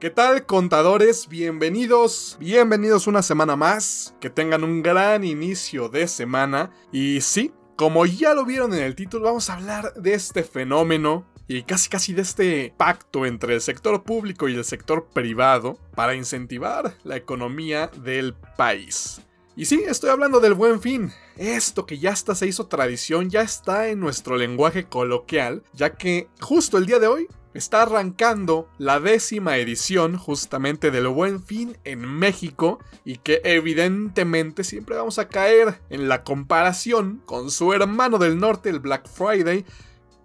¿Qué tal contadores? Bienvenidos, bienvenidos una semana más, que tengan un gran inicio de semana y sí, como ya lo vieron en el título, vamos a hablar de este fenómeno y casi casi de este pacto entre el sector público y el sector privado para incentivar la economía del país. Y sí, estoy hablando del buen fin. Esto que ya hasta se hizo tradición, ya está en nuestro lenguaje coloquial, ya que justo el día de hoy está arrancando la décima edición justamente del Buen Fin en México y que evidentemente siempre vamos a caer en la comparación con su hermano del norte, el Black Friday,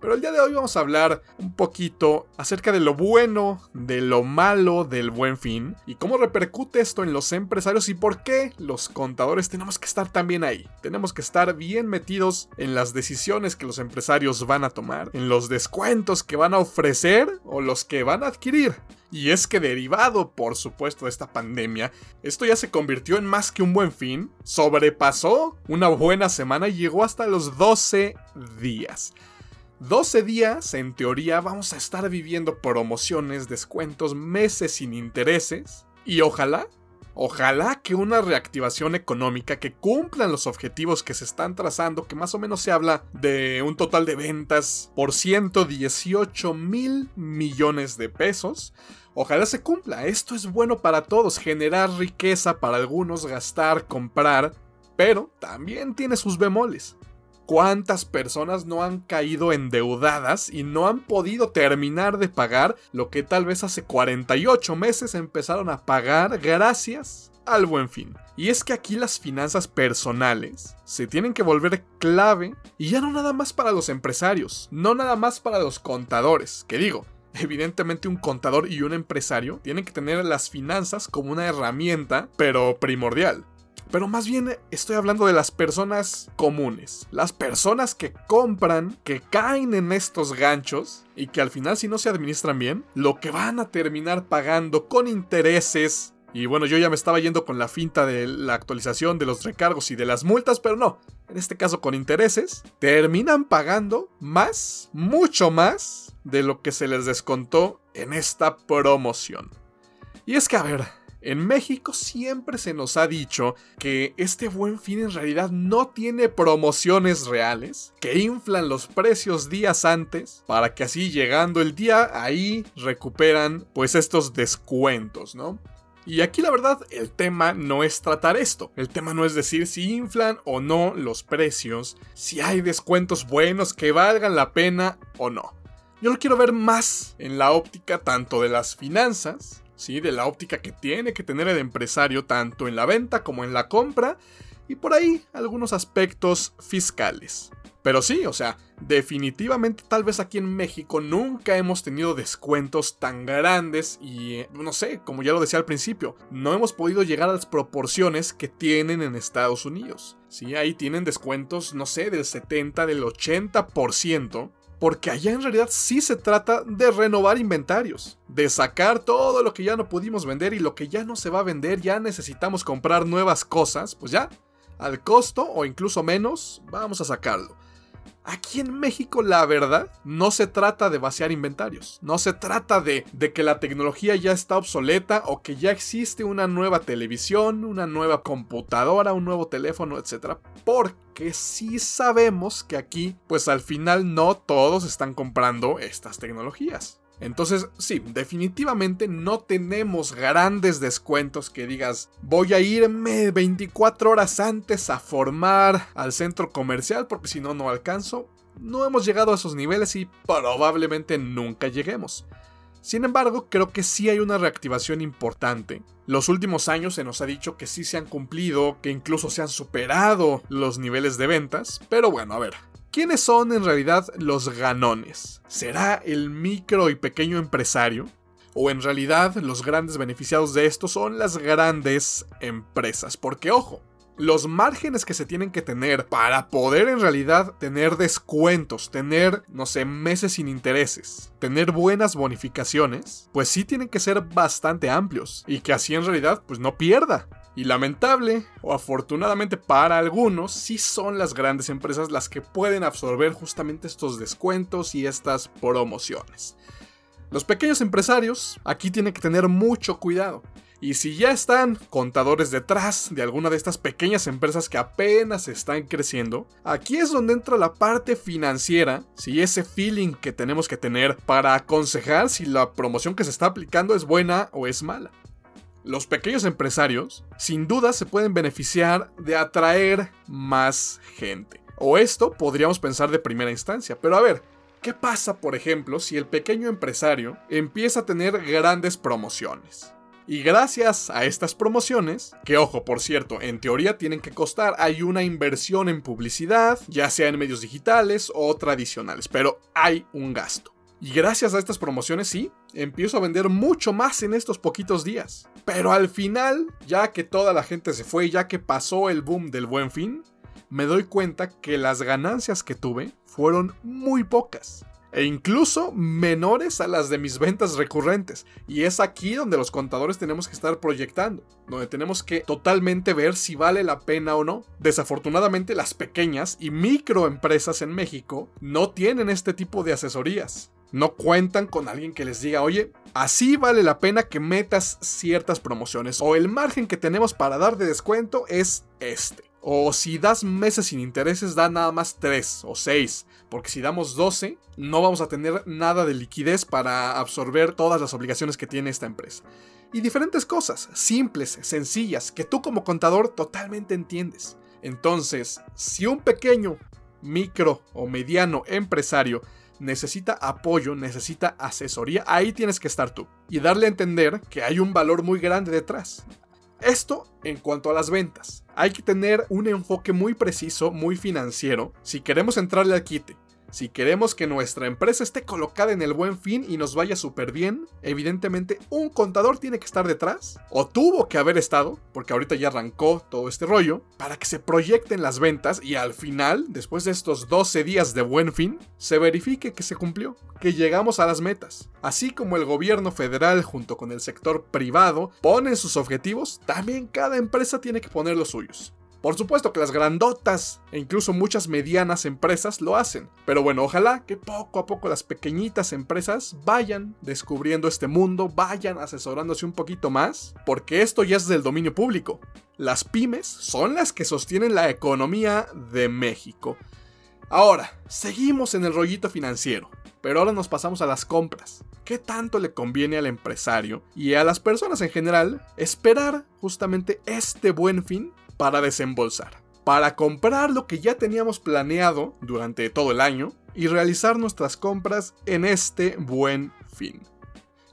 pero el día de hoy vamos a hablar un poquito acerca de lo bueno, de lo malo del buen fin y cómo repercute esto en los empresarios y por qué los contadores tenemos que estar también ahí. Tenemos que estar bien metidos en las decisiones que los empresarios van a tomar, en los descuentos que van a ofrecer o los que van a adquirir. Y es que derivado, por supuesto, de esta pandemia, esto ya se convirtió en más que un buen fin, sobrepasó una buena semana y llegó hasta los 12 días. 12 días, en teoría, vamos a estar viviendo promociones, descuentos, meses sin intereses. Y ojalá, ojalá que una reactivación económica que cumplan los objetivos que se están trazando, que más o menos se habla de un total de ventas por 118 mil millones de pesos. Ojalá se cumpla, esto es bueno para todos, generar riqueza para algunos, gastar, comprar, pero también tiene sus bemoles. ¿Cuántas personas no han caído endeudadas y no han podido terminar de pagar lo que tal vez hace 48 meses empezaron a pagar gracias al buen fin? Y es que aquí las finanzas personales se tienen que volver clave y ya no nada más para los empresarios, no nada más para los contadores, que digo, Evidentemente un contador y un empresario tienen que tener las finanzas como una herramienta, pero primordial. Pero más bien estoy hablando de las personas comunes. Las personas que compran, que caen en estos ganchos y que al final si no se administran bien, lo que van a terminar pagando con intereses. Y bueno, yo ya me estaba yendo con la finta de la actualización de los recargos y de las multas, pero no. En este caso con intereses, terminan pagando más, mucho más de lo que se les descontó en esta promoción. Y es que, a ver, en México siempre se nos ha dicho que este buen fin en realidad no tiene promociones reales, que inflan los precios días antes, para que así llegando el día ahí recuperan pues estos descuentos, ¿no? Y aquí la verdad el tema no es tratar esto, el tema no es decir si inflan o no los precios, si hay descuentos buenos que valgan la pena o no. Yo lo quiero ver más en la óptica tanto de las finanzas, de la óptica que tiene que tener el empresario tanto en la venta como en la compra y por ahí algunos aspectos fiscales. Pero sí, o sea, definitivamente tal vez aquí en México nunca hemos tenido descuentos tan grandes y no sé, como ya lo decía al principio, no hemos podido llegar a las proporciones que tienen en Estados Unidos. Sí, ahí tienen descuentos, no sé, del 70, del 80%, porque allá en realidad sí se trata de renovar inventarios, de sacar todo lo que ya no pudimos vender y lo que ya no se va a vender, ya necesitamos comprar nuevas cosas, pues ya, al costo o incluso menos, vamos a sacarlo. Aquí en México, la verdad, no se trata de vaciar inventarios. No se trata de, de, que la tecnología ya está obsoleta o que ya existe una nueva televisión, una nueva computadora, un nuevo teléfono, etc. Porque sí sabemos que aquí, pues al final no todos están comprando estas tecnologías. Entonces, sí, definitivamente no tenemos grandes descuentos que digas, voy a irme 24 horas antes a formar al centro comercial porque si no, no alcanzo. No hemos llegado a esos niveles y probablemente nunca lleguemos. Sin embargo, creo que sí hay una reactivación importante. Los últimos años se nos ha dicho que sí se han cumplido, que incluso se han superado los niveles de ventas, pero bueno, a ver, ¿Quiénes son en realidad los ganones? ¿Será el micro y pequeño empresario? ¿O en realidad los grandes beneficiados de esto son las grandes empresas? Porque ojo, los márgenes que se tienen que tener para poder en realidad tener descuentos, tener, no sé, meses sin intereses, tener buenas bonificaciones, pues sí tienen que ser bastante amplios y que así en realidad pues no pierda. Y lamentable, o afortunadamente para algunos, sí son las grandes empresas las que pueden absorber justamente estos descuentos y estas promociones. Los pequeños empresarios aquí tienen que tener mucho cuidado. Y si ya están contadores detrás de alguna de estas pequeñas empresas que apenas están creciendo, aquí es donde entra la parte financiera, si ese feeling que tenemos que tener para aconsejar si la promoción que se está aplicando es buena o es mala. Los pequeños empresarios, sin duda, se pueden beneficiar de atraer más gente. O esto podríamos pensar de primera instancia. Pero a ver, ¿qué pasa, por ejemplo, si el pequeño empresario empieza a tener grandes promociones? Y gracias a estas promociones, que ojo, por cierto, en teoría tienen que costar, hay una inversión en publicidad, ya sea en medios digitales o tradicionales, pero hay un gasto. Y gracias a estas promociones sí, empiezo a vender mucho más en estos poquitos días. Pero al final, ya que toda la gente se fue, ya que pasó el boom del buen fin, me doy cuenta que las ganancias que tuve fueron muy pocas. E incluso menores a las de mis ventas recurrentes. Y es aquí donde los contadores tenemos que estar proyectando. Donde tenemos que totalmente ver si vale la pena o no. Desafortunadamente las pequeñas y microempresas en México no tienen este tipo de asesorías no cuentan con alguien que les diga, oye, así vale la pena que metas ciertas promociones o el margen que tenemos para dar de descuento es este. O si das meses sin intereses, da nada más 3 o 6. Porque si damos 12, no vamos a tener nada de liquidez para absorber todas las obligaciones que tiene esta empresa. Y diferentes cosas, simples, sencillas, que tú como contador totalmente entiendes. Entonces, si un pequeño, micro o mediano empresario necesita apoyo, necesita asesoría, ahí tienes que estar tú. Y darle a entender que hay un valor muy grande detrás. Esto en cuanto a las ventas. Hay que tener un enfoque muy preciso, muy financiero, si queremos entrarle al quite. Si queremos que nuestra empresa esté colocada en el buen fin y nos vaya súper bien, evidentemente un contador tiene que estar detrás, o tuvo que haber estado, porque ahorita ya arrancó todo este rollo, para que se proyecten las ventas y al final, después de estos 12 días de buen fin, se verifique que se cumplió, que llegamos a las metas. Así como el gobierno federal junto con el sector privado ponen sus objetivos, también cada empresa tiene que poner los suyos. Por supuesto que las grandotas e incluso muchas medianas empresas lo hacen. Pero bueno, ojalá que poco a poco las pequeñitas empresas vayan descubriendo este mundo, vayan asesorándose un poquito más, porque esto ya es del dominio público. Las pymes son las que sostienen la economía de México. Ahora, seguimos en el rollito financiero, pero ahora nos pasamos a las compras. ¿Qué tanto le conviene al empresario y a las personas en general esperar justamente este buen fin para desembolsar, para comprar lo que ya teníamos planeado durante todo el año y realizar nuestras compras en este buen fin.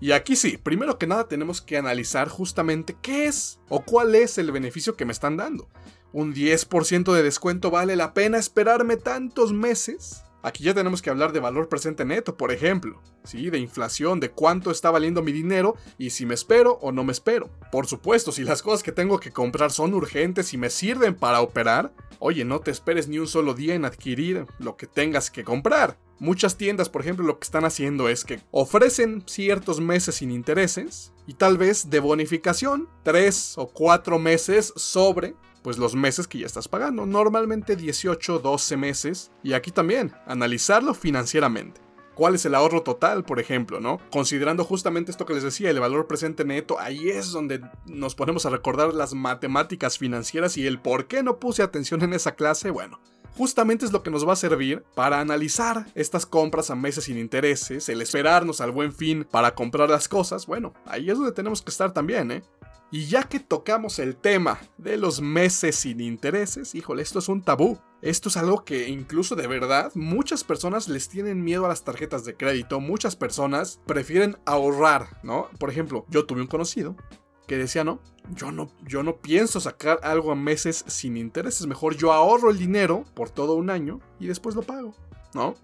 Y aquí sí, primero que nada tenemos que analizar justamente qué es o cuál es el beneficio que me están dando. ¿Un 10% de descuento vale la pena esperarme tantos meses? Aquí ya tenemos que hablar de valor presente neto, por ejemplo, ¿sí? de inflación, de cuánto está valiendo mi dinero y si me espero o no me espero. Por supuesto, si las cosas que tengo que comprar son urgentes y me sirven para operar, oye, no te esperes ni un solo día en adquirir lo que tengas que comprar. Muchas tiendas, por ejemplo, lo que están haciendo es que ofrecen ciertos meses sin intereses y tal vez de bonificación, 3 o 4 meses sobre pues los meses que ya estás pagando, normalmente 18, 12 meses, y aquí también, analizarlo financieramente. ¿Cuál es el ahorro total, por ejemplo, no? Considerando justamente esto que les decía, el valor presente neto, ahí es donde nos ponemos a recordar las matemáticas financieras y el por qué no puse atención en esa clase, bueno, justamente es lo que nos va a servir para analizar estas compras a meses sin intereses, el esperarnos al buen fin para comprar las cosas, bueno, ahí es donde tenemos que estar también, ¿eh? Y ya que tocamos el tema de los meses sin intereses, híjole, esto es un tabú. Esto es algo que incluso de verdad muchas personas les tienen miedo a las tarjetas de crédito, muchas personas prefieren ahorrar, ¿no? Por ejemplo, yo tuve un conocido que decía, no, yo no, yo no pienso sacar algo a meses sin intereses, mejor yo ahorro el dinero por todo un año y después lo pago.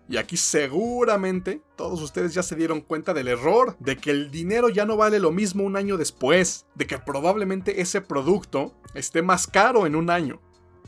Y aquí seguramente todos ustedes ya se dieron cuenta del error, de que el dinero ya no vale lo mismo un año después, de que probablemente ese producto esté más caro en un año.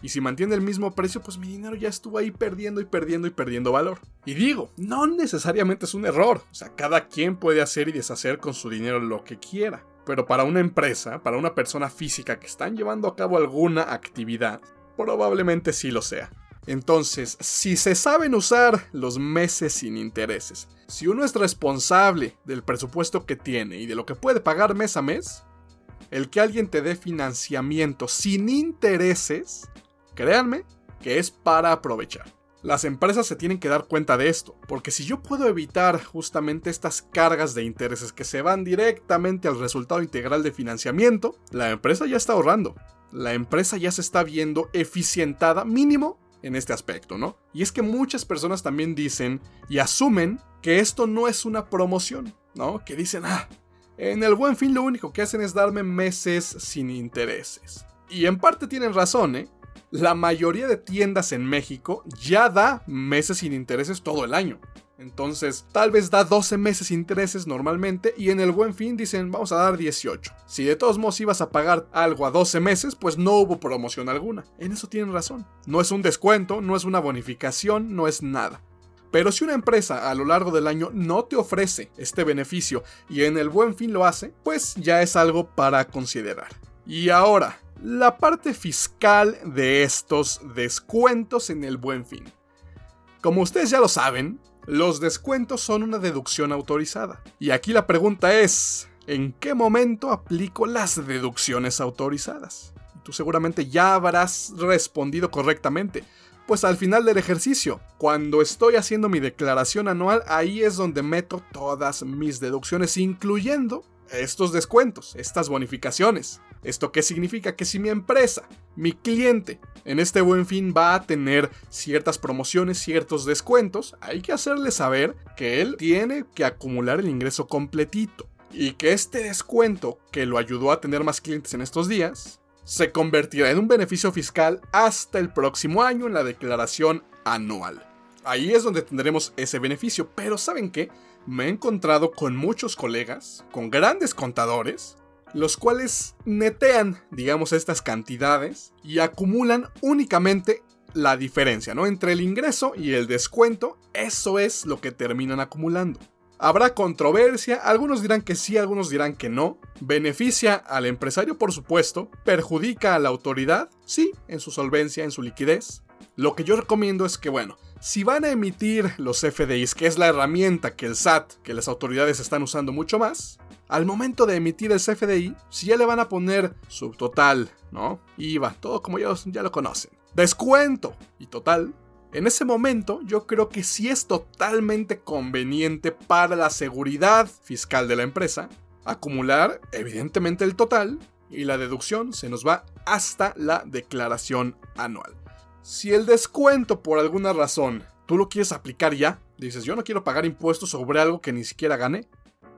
Y si mantiene el mismo precio, pues mi dinero ya estuvo ahí perdiendo y perdiendo y perdiendo valor. Y digo, no necesariamente es un error. O sea, cada quien puede hacer y deshacer con su dinero lo que quiera. Pero para una empresa, para una persona física que están llevando a cabo alguna actividad, probablemente sí lo sea. Entonces, si se saben usar los meses sin intereses, si uno es responsable del presupuesto que tiene y de lo que puede pagar mes a mes, el que alguien te dé financiamiento sin intereses, créanme que es para aprovechar. Las empresas se tienen que dar cuenta de esto, porque si yo puedo evitar justamente estas cargas de intereses que se van directamente al resultado integral de financiamiento, la empresa ya está ahorrando. La empresa ya se está viendo eficientada mínimo en este aspecto, ¿no? Y es que muchas personas también dicen y asumen que esto no es una promoción, ¿no? Que dicen, ah, en el buen fin lo único que hacen es darme meses sin intereses. Y en parte tienen razón, ¿eh? la mayoría de tiendas en México ya da meses sin intereses todo el año. Entonces, tal vez da 12 meses intereses normalmente y en el buen fin dicen vamos a dar 18. Si de todos modos ibas a pagar algo a 12 meses, pues no hubo promoción alguna. En eso tienen razón. No es un descuento, no es una bonificación, no es nada. Pero si una empresa a lo largo del año no te ofrece este beneficio y en el buen fin lo hace, pues ya es algo para considerar. Y ahora, la parte fiscal de estos descuentos en el buen fin. Como ustedes ya lo saben, los descuentos son una deducción autorizada. Y aquí la pregunta es, ¿en qué momento aplico las deducciones autorizadas? Tú seguramente ya habrás respondido correctamente. Pues al final del ejercicio, cuando estoy haciendo mi declaración anual, ahí es donde meto todas mis deducciones, incluyendo estos descuentos, estas bonificaciones. ¿Esto qué significa? Que si mi empresa, mi cliente, en este buen fin va a tener ciertas promociones, ciertos descuentos, hay que hacerle saber que él tiene que acumular el ingreso completito. Y que este descuento, que lo ayudó a tener más clientes en estos días, se convertirá en un beneficio fiscal hasta el próximo año en la declaración anual. Ahí es donde tendremos ese beneficio, pero ¿saben qué? Me he encontrado con muchos colegas, con grandes contadores, los cuales netean, digamos, estas cantidades y acumulan únicamente la diferencia, ¿no? Entre el ingreso y el descuento, eso es lo que terminan acumulando. Habrá controversia, algunos dirán que sí, algunos dirán que no. Beneficia al empresario, por supuesto. Perjudica a la autoridad, sí, en su solvencia, en su liquidez. Lo que yo recomiendo es que, bueno, si van a emitir los FDIs, que es la herramienta que el SAT, que las autoridades están usando mucho más, al momento de emitir el CFDI, si ya le van a poner subtotal, ¿no? IVA, todo como ellos ya lo conocen. Descuento y total. En ese momento yo creo que sí es totalmente conveniente para la seguridad fiscal de la empresa acumular evidentemente el total y la deducción se nos va hasta la declaración anual. Si el descuento por alguna razón tú lo quieres aplicar ya, dices yo no quiero pagar impuestos sobre algo que ni siquiera gané,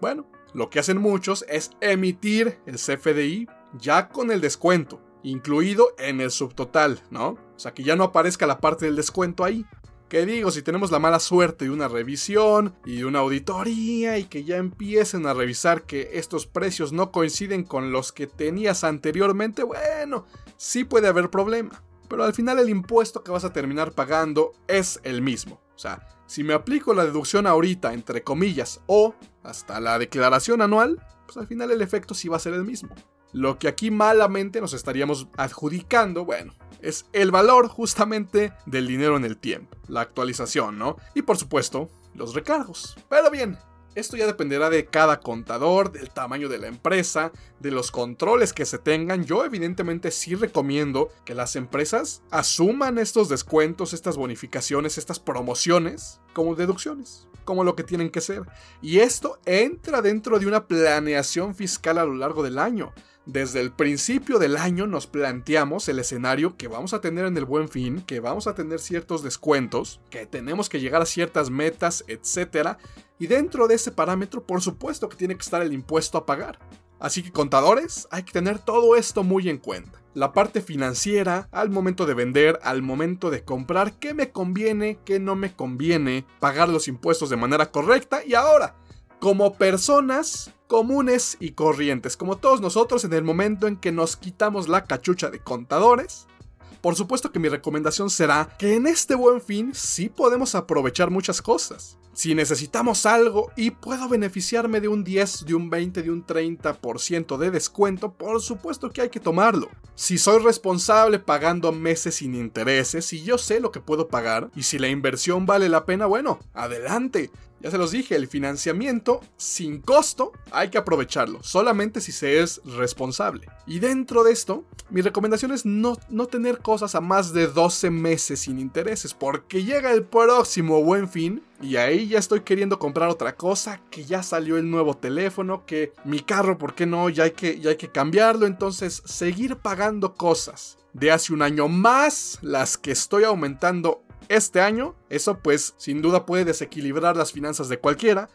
bueno, lo que hacen muchos es emitir el CFDI ya con el descuento, incluido en el subtotal, ¿no? O sea, que ya no aparezca la parte del descuento ahí. Que digo, si tenemos la mala suerte de una revisión y una auditoría y que ya empiecen a revisar que estos precios no coinciden con los que tenías anteriormente, bueno, sí puede haber problema. Pero al final el impuesto que vas a terminar pagando es el mismo. O sea, si me aplico la deducción ahorita, entre comillas, o hasta la declaración anual, pues al final el efecto sí va a ser el mismo. Lo que aquí malamente nos estaríamos adjudicando, bueno, es el valor justamente del dinero en el tiempo, la actualización, ¿no? Y por supuesto, los recargos. Pero bien, esto ya dependerá de cada contador, del tamaño de la empresa, de los controles que se tengan. Yo evidentemente sí recomiendo que las empresas asuman estos descuentos, estas bonificaciones, estas promociones como deducciones, como lo que tienen que ser. Y esto entra dentro de una planeación fiscal a lo largo del año. Desde el principio del año nos planteamos el escenario que vamos a tener en el buen fin, que vamos a tener ciertos descuentos, que tenemos que llegar a ciertas metas, etc. Y dentro de ese parámetro, por supuesto que tiene que estar el impuesto a pagar. Así que contadores, hay que tener todo esto muy en cuenta. La parte financiera, al momento de vender, al momento de comprar, qué me conviene, qué no me conviene, pagar los impuestos de manera correcta y ahora, como personas comunes y corrientes, como todos nosotros en el momento en que nos quitamos la cachucha de contadores, por supuesto que mi recomendación será que en este buen fin sí podemos aprovechar muchas cosas. Si necesitamos algo y puedo beneficiarme de un 10, de un 20, de un 30% de descuento, por supuesto que hay que tomarlo. Si soy responsable pagando meses sin intereses y yo sé lo que puedo pagar y si la inversión vale la pena, bueno, adelante. Ya se los dije, el financiamiento sin costo hay que aprovecharlo, solamente si se es responsable. Y dentro de esto, mi recomendación es no, no tener cosas a más de 12 meses sin intereses, porque llega el próximo buen fin y ahí ya estoy queriendo comprar otra cosa, que ya salió el nuevo teléfono, que mi carro, ¿por qué no? Ya hay que, ya hay que cambiarlo, entonces seguir pagando cosas de hace un año más las que estoy aumentando este año, eso pues sin duda puede desequilibrar las finanzas de cualquiera.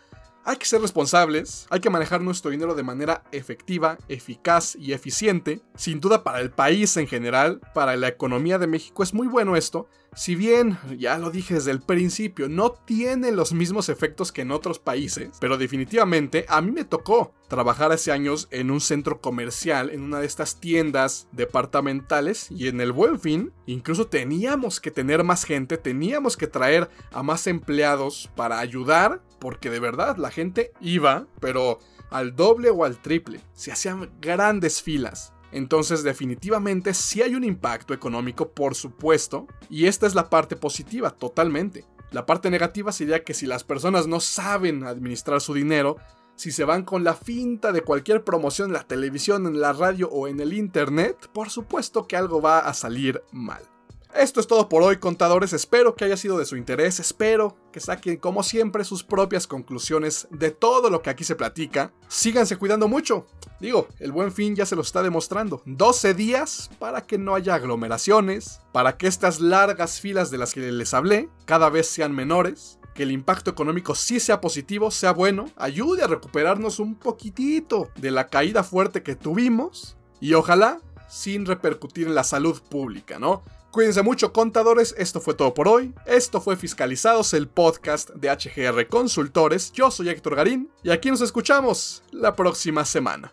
Hay que ser responsables, hay que manejar nuestro dinero de manera efectiva, eficaz y eficiente. Sin duda para el país en general, para la economía de México es muy bueno esto, si bien, ya lo dije desde el principio, no tiene los mismos efectos que en otros países, pero definitivamente a mí me tocó trabajar hace años en un centro comercial, en una de estas tiendas departamentales y en el buen fin, incluso teníamos que tener más gente, teníamos que traer a más empleados para ayudar, porque de verdad la gente iba, pero al doble o al triple, se hacían grandes filas. Entonces definitivamente sí hay un impacto económico, por supuesto, y esta es la parte positiva, totalmente. La parte negativa sería que si las personas no saben administrar su dinero, si se van con la finta de cualquier promoción en la televisión, en la radio o en el internet, por supuesto que algo va a salir mal. Esto es todo por hoy, contadores. Espero que haya sido de su interés. Espero que saquen, como siempre, sus propias conclusiones de todo lo que aquí se platica. Síganse cuidando mucho. Digo, el buen fin ya se lo está demostrando. 12 días para que no haya aglomeraciones, para que estas largas filas de las que les hablé cada vez sean menores. Que el impacto económico sí sea positivo, sea bueno, ayude a recuperarnos un poquitito de la caída fuerte que tuvimos y ojalá sin repercutir en la salud pública, ¿no? Cuídense mucho contadores, esto fue todo por hoy. Esto fue Fiscalizados, el podcast de HGR Consultores. Yo soy Héctor Garín y aquí nos escuchamos la próxima semana.